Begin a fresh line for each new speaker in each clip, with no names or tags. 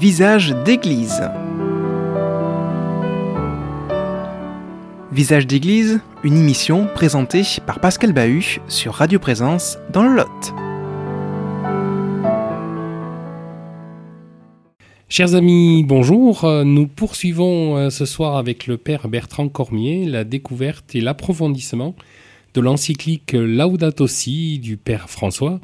Visage d'église. Visage d'église, une émission présentée par Pascal Bahut sur Radio Présence dans le Lot.
Chers amis, bonjour. Nous poursuivons euh, ce soir avec le Père Bertrand Cormier la découverte et l'approfondissement de l'encyclique Laudato Si du Père François.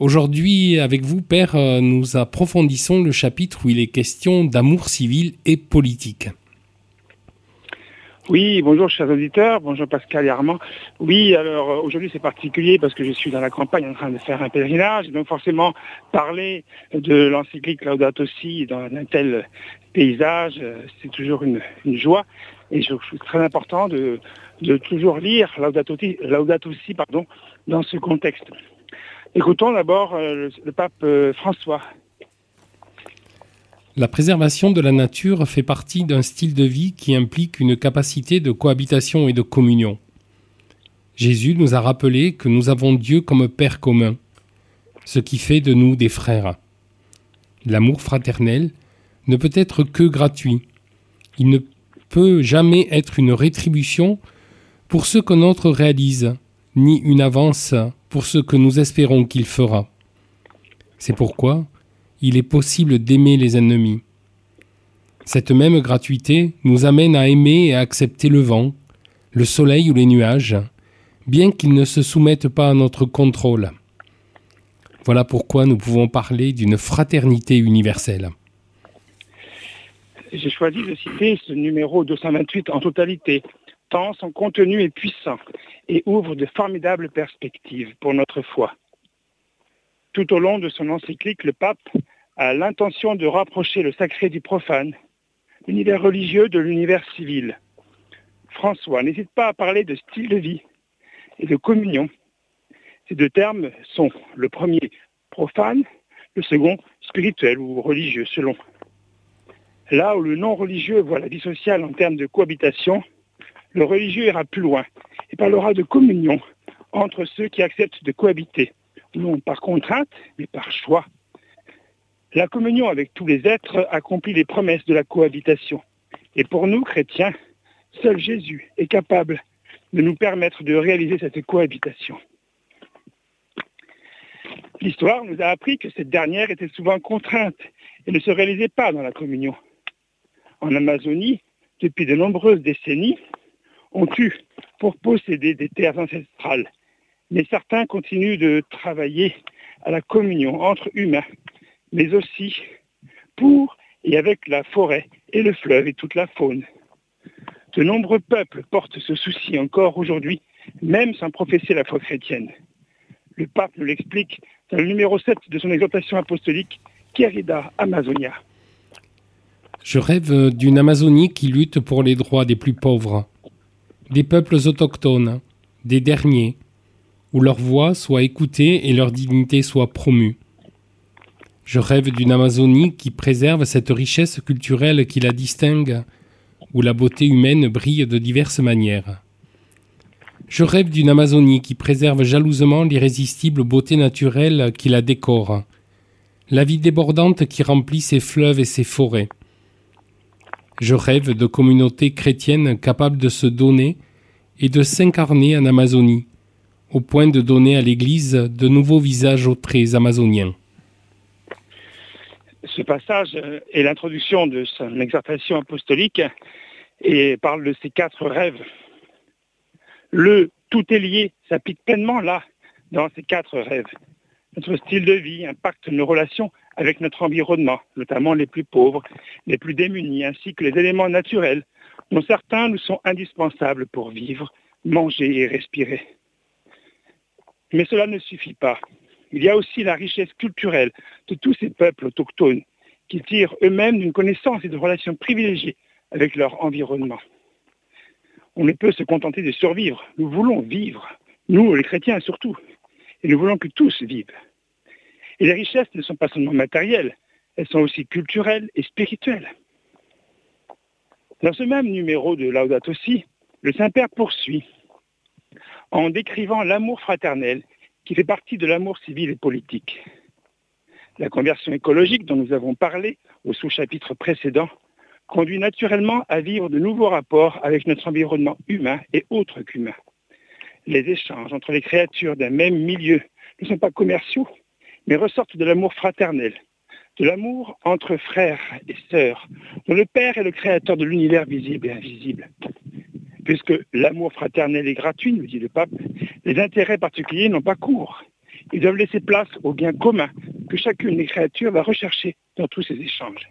Aujourd'hui, avec vous, Père, euh, nous approfondissons le chapitre où il est question d'amour civil et politique.
Oui, bonjour chers auditeurs, bonjour Pascal et Armand. Oui, alors euh, aujourd'hui c'est particulier parce que je suis dans la campagne en train de faire un pèlerinage, donc forcément parler de l'encyclique Laudato Si dans un tel paysage, euh, c'est toujours une, joie et je trouve très important de, toujours lire Laudato Si, dans ce contexte. Écoutons d'abord euh, le pape François
la préservation de la nature fait partie d'un style de vie qui implique une capacité de cohabitation et de communion. Jésus nous a rappelé que nous avons Dieu comme Père commun, ce qui fait de nous des frères. L'amour fraternel ne peut être que gratuit. Il ne peut jamais être une rétribution pour ce que notre réalise, ni une avance pour ce que nous espérons qu'il fera. C'est pourquoi il est possible d'aimer les ennemis. Cette même gratuité nous amène à aimer et à accepter le vent, le soleil ou les nuages, bien qu'ils ne se soumettent pas à notre contrôle. Voilà pourquoi nous pouvons parler d'une fraternité universelle.
J'ai choisi de citer ce numéro 228 en totalité, tant son contenu est puissant et ouvre de formidables perspectives pour notre foi. Tout au long de son encyclique, le pape a l'intention de rapprocher le sacré du profane, l'univers religieux de l'univers civil. François n'hésite pas à parler de style de vie et de communion. Ces deux termes sont le premier profane, le second spirituel ou religieux selon. Là où le non religieux voit la vie sociale en termes de cohabitation, le religieux ira plus loin et parlera de communion entre ceux qui acceptent de cohabiter, non par contrainte, mais par choix. La communion avec tous les êtres accomplit les promesses de la cohabitation. Et pour nous, chrétiens, seul Jésus est capable de nous permettre de réaliser cette cohabitation. L'histoire nous a appris que cette dernière était souvent contrainte et ne se réalisait pas dans la communion. En Amazonie, depuis de nombreuses décennies, on tue pour posséder des terres ancestrales. Mais certains continuent de travailler à la communion entre humains mais aussi pour et avec la forêt et le fleuve et toute la faune. De nombreux peuples portent ce souci encore aujourd'hui, même sans professer la foi chrétienne. Le pape nous l'explique dans le numéro 7 de son exhortation apostolique, Querida Amazonia.
Je rêve d'une Amazonie qui lutte pour les droits des plus pauvres, des peuples autochtones, des derniers, où leur voix soit écoutée et leur dignité soit promue. Je rêve d'une Amazonie qui préserve cette richesse culturelle qui la distingue, où la beauté humaine brille de diverses manières. Je rêve d'une Amazonie qui préserve jalousement l'irrésistible beauté naturelle qui la décore, la vie débordante qui remplit ses fleuves et ses forêts. Je rêve de communautés chrétiennes capables de se donner et de s'incarner en Amazonie, au point de donner à l'Église de nouveaux visages aux traits amazoniens
ce passage est l'introduction de son exhortation apostolique et parle de ces quatre rêves. Le tout est lié s'applique pleinement là, dans ces quatre rêves. Notre style de vie impacte nos relations avec notre environnement, notamment les plus pauvres, les plus démunis, ainsi que les éléments naturels, dont certains nous sont indispensables pour vivre, manger et respirer. Mais cela ne suffit pas. Il y a aussi la richesse culturelle de tous ces peuples autochtones qui tirent eux-mêmes d'une connaissance et de relations privilégiées avec leur environnement. On ne peut se contenter de survivre. Nous voulons vivre, nous les chrétiens surtout, et nous voulons que tous vivent. Et les richesses ne sont pas seulement matérielles, elles sont aussi culturelles et spirituelles. Dans ce même numéro de Laudato Si, le Saint-Père poursuit en décrivant l'amour fraternel qui fait partie de l'amour civil et politique. La conversion écologique dont nous avons parlé au sous-chapitre précédent conduit naturellement à vivre de nouveaux rapports avec notre environnement humain et autres qu'humain. Les échanges entre les créatures d'un même milieu ne sont pas commerciaux, mais ressortent de l'amour fraternel, de l'amour entre frères et sœurs, dont le Père est le créateur de l'univers visible et invisible. Puisque l'amour fraternel est gratuit, nous dit le pape, les intérêts particuliers n'ont pas cours. Ils doivent laisser place au bien commun que chacune des créatures va rechercher dans tous ces échanges.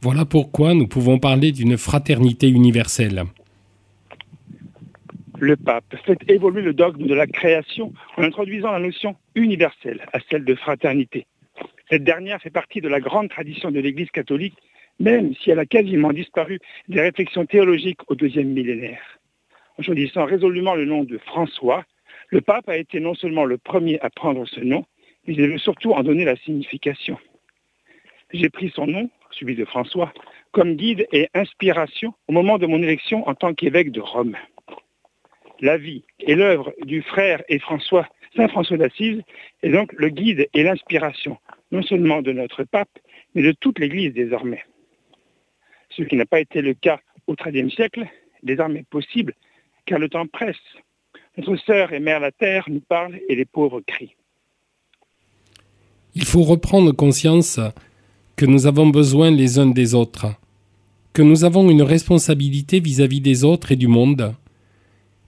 Voilà pourquoi nous pouvons parler d'une fraternité universelle.
Le pape fait évoluer le dogme de la création en introduisant la notion universelle à celle de fraternité. Cette dernière fait partie de la grande tradition de l'Église catholique, même si elle a quasiment disparu des réflexions théologiques au deuxième millénaire. En choisissant résolument le nom de François, le pape a été non seulement le premier à prendre ce nom, mais il veut surtout en donner la signification. J'ai pris son nom, celui de François, comme guide et inspiration au moment de mon élection en tant qu'évêque de Rome. La vie et l'œuvre du frère et François, Saint François d'Assise, est donc le guide et l'inspiration, non seulement de notre pape, mais de toute l'Église désormais. Ce qui n'a pas été le cas au XIIIe siècle, désormais possible, car le temps presse. Notre sœur et mère la terre nous parle et les pauvres crient.
Il faut reprendre conscience que nous avons besoin les uns des autres, que nous avons une responsabilité vis-à-vis des autres et du monde,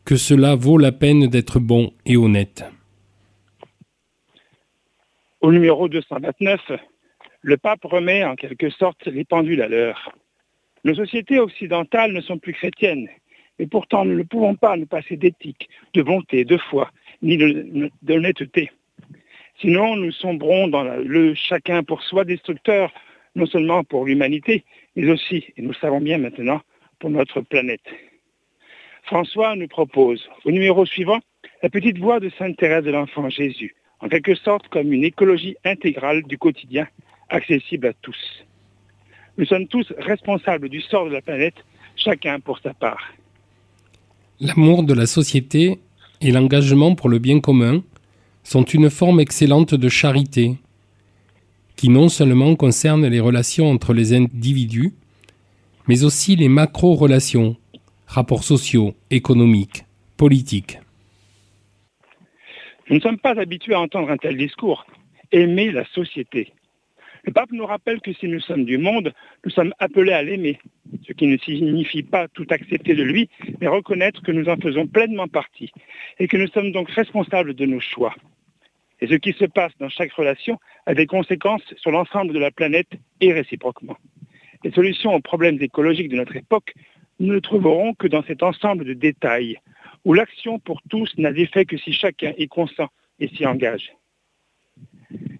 que cela vaut la peine d'être bon et honnête.
Au numéro 229, le pape remet en quelque sorte les pendules à l'heure. Nos sociétés occidentales ne sont plus chrétiennes, et pourtant nous ne pouvons pas nous passer d'éthique, de bonté, de foi, ni d'honnêteté. Sinon, nous sombrons dans le chacun pour soi destructeur, non seulement pour l'humanité, mais aussi, et nous le savons bien maintenant, pour notre planète. François nous propose, au numéro suivant, la petite voix de Sainte Thérèse de l'Enfant Jésus, en quelque sorte comme une écologie intégrale du quotidien, accessible à tous. Nous sommes tous responsables du sort de la planète, chacun pour sa part.
L'amour de la société et l'engagement pour le bien commun sont une forme excellente de charité, qui non seulement concerne les relations entre les individus, mais aussi les macro-relations, rapports sociaux, économiques, politiques.
Nous ne sommes pas habitués à entendre un tel discours. Aimer la société. Le pape nous rappelle que si nous sommes du monde, nous sommes appelés à l'aimer, ce qui ne signifie pas tout accepter de lui, mais reconnaître que nous en faisons pleinement partie et que nous sommes donc responsables de nos choix. Et ce qui se passe dans chaque relation a des conséquences sur l'ensemble de la planète et réciproquement. Les solutions aux problèmes écologiques de notre époque, nous ne trouverons que dans cet ensemble de détails, où l'action pour tous n'a d'effet que si chacun est consent et s'y engage.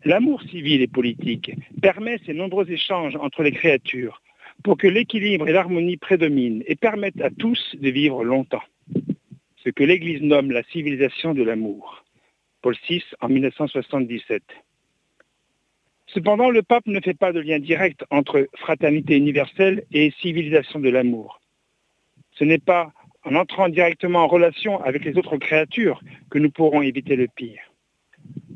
L'amour civil et politique permet ces nombreux échanges entre les créatures pour que l'équilibre et l'harmonie prédominent et permettent à tous de vivre longtemps. Ce que l'Église nomme la civilisation de l'amour. Paul VI en 1977. Cependant, le pape ne fait pas de lien direct entre fraternité universelle et civilisation de l'amour. Ce n'est pas en entrant directement en relation avec les autres créatures que nous pourrons éviter le pire.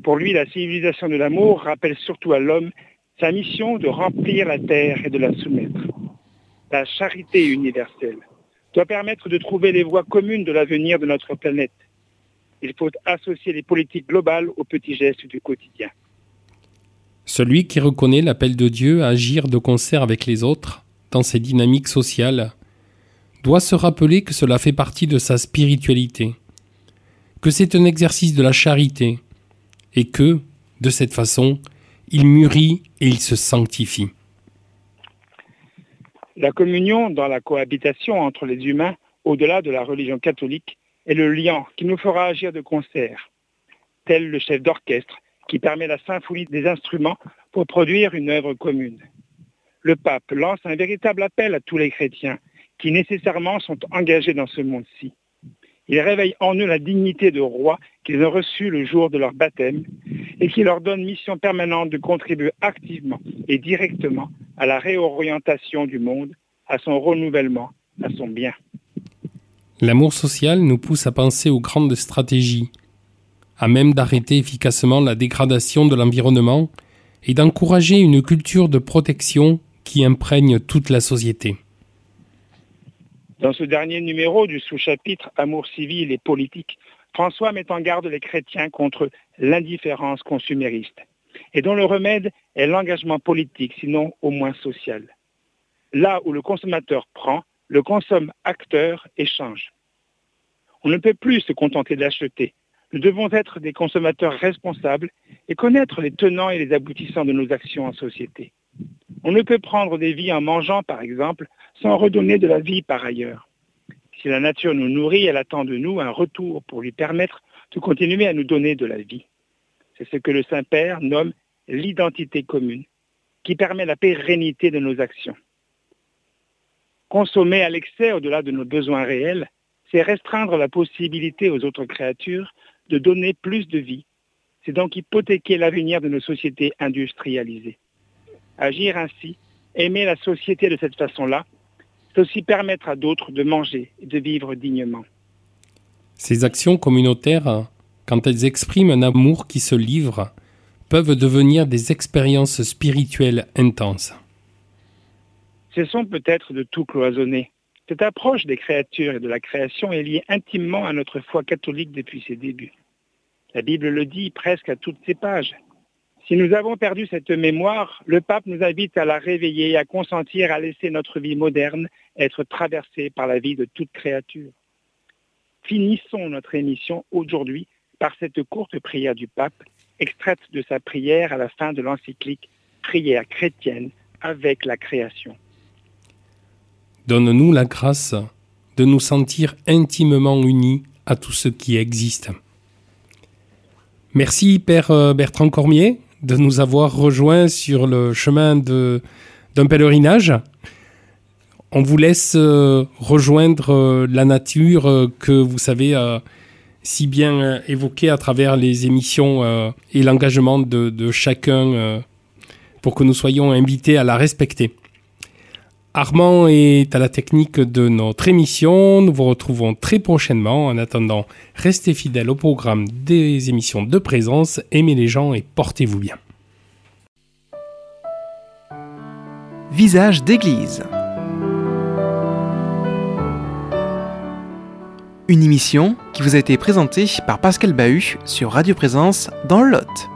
Pour lui, la civilisation de l'amour rappelle surtout à l'homme sa mission de remplir la terre et de la soumettre. La charité universelle doit permettre de trouver les voies communes de l'avenir de notre planète. Il faut associer les politiques globales aux petits gestes du quotidien.
Celui qui reconnaît l'appel de Dieu à agir de concert avec les autres dans ses dynamiques sociales doit se rappeler que cela fait partie de sa spiritualité, que c'est un exercice de la charité, et que, de cette façon, il mûrit et il se sanctifie.
La communion dans la cohabitation entre les humains, au-delà de la religion catholique, est le lien qui nous fera agir de concert, tel le chef d'orchestre qui permet la symphonie des instruments pour produire une œuvre commune. Le pape lance un véritable appel à tous les chrétiens qui nécessairement sont engagés dans ce monde-ci. Il réveille en eux la dignité de roi qu'ils ont reçue le jour de leur baptême et qui leur donne mission permanente de contribuer activement et directement à la réorientation du monde, à son renouvellement, à son bien.
L'amour social nous pousse à penser aux grandes stratégies, à même d'arrêter efficacement la dégradation de l'environnement et d'encourager une culture de protection qui imprègne toute la société.
Dans ce dernier numéro du sous-chapitre Amour civil et politique, François met en garde les chrétiens contre l'indifférence consumériste, et dont le remède est l'engagement politique, sinon au moins social. Là où le consommateur prend, le consomme acteur échange. On ne peut plus se contenter d'acheter. Nous devons être des consommateurs responsables et connaître les tenants et les aboutissants de nos actions en société. On ne peut prendre des vies en mangeant, par exemple, sans redonner de la vie par ailleurs. Si la nature nous nourrit, elle attend de nous un retour pour lui permettre de continuer à nous donner de la vie. C'est ce que le Saint-Père nomme l'identité commune, qui permet la pérennité de nos actions. Consommer à l'excès au-delà de nos besoins réels, c'est restreindre la possibilité aux autres créatures de donner plus de vie. C'est donc hypothéquer l'avenir de nos sociétés industrialisées. Agir ainsi, aimer la société de cette façon-là, c'est aussi permettre à d'autres de manger et de vivre dignement.
Ces actions communautaires, quand elles expriment un amour qui se livre, peuvent devenir des expériences spirituelles intenses.
Cessons peut-être de tout cloisonner. Cette approche des créatures et de la création est liée intimement à notre foi catholique depuis ses débuts. La Bible le dit presque à toutes ses pages. Si nous avons perdu cette mémoire, le pape nous invite à la réveiller et à consentir à laisser notre vie moderne être traversée par la vie de toute créature. Finissons notre émission aujourd'hui par cette courte prière du pape, extraite de sa prière à la fin de l'encyclique Prière chrétienne avec la création.
Donne-nous la grâce de nous sentir intimement unis à tout ce qui existe. Merci Père euh, Bertrand Cormier de nous avoir rejoints sur le chemin d'un pèlerinage. On vous laisse euh, rejoindre euh, la nature que vous savez si bien évoquer à travers les émissions et l'engagement de chacun pour que nous soyons invités à la respecter. Armand est à la technique de notre émission. Nous vous retrouvons très prochainement. En attendant, restez fidèles au programme des émissions de présence, aimez les gens et portez-vous bien.
Visage d'église. Une émission qui vous a été présentée par Pascal Bahut sur Radio Présence dans le Lot.